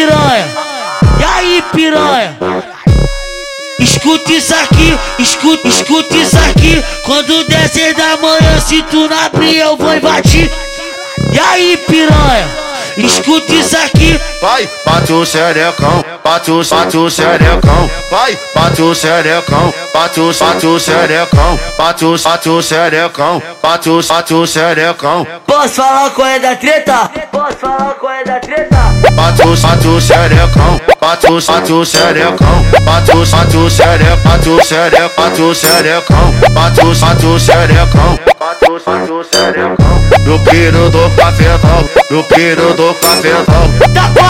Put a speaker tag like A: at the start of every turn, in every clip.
A: piranha? E aí, piranha? Escuta isso aqui, escuta, escuta isso aqui. Quando descer da manhã, se tu não abrir, eu vou invadir. E aí, piranha? Escuta isso aqui.
B: Vai, bate o xerecão, bate o, bate o xerecão. Vai, bate o xerecão, bate o, bate o xerecão. Bate o, bate o xerecão, bate o, bate o xerecão.
A: Posso falar qual é da treta? Posso falar qual é da treta?
B: Bate o, bate o xerecão, bate o, bate o xerecão. Bate o, bate o xerecão, bate o xerecão, bate xerecão. Bate o, xerecão, bate. No piro do cafetão, no piro do cafetão.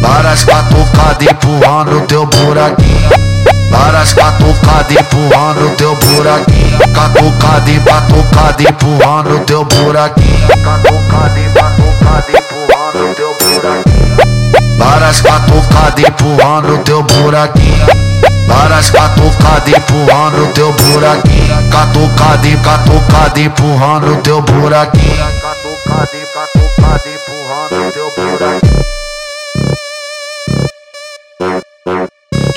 B: Várias catucadas empurrando teu buraquinho. Várias catucadas empurrando teu buraquinho. Catucada e batucada empurrando teu buraquinho. Catucada e batucada empurrando teu buraquinho. Várias catucadas empurrando teu buraquinho. Várias catucadas empurrando teu buraquinho. Catucada e catucada empurrando teu buraquinho. Catucada e catucada empurrando teu buraquinho.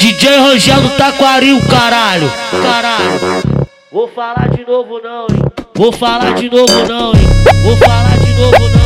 A: DJ Rangel do Taquaril, caralho. Caralho. Vou falar de novo não, hein. Vou falar de novo não, hein. Vou falar de novo não.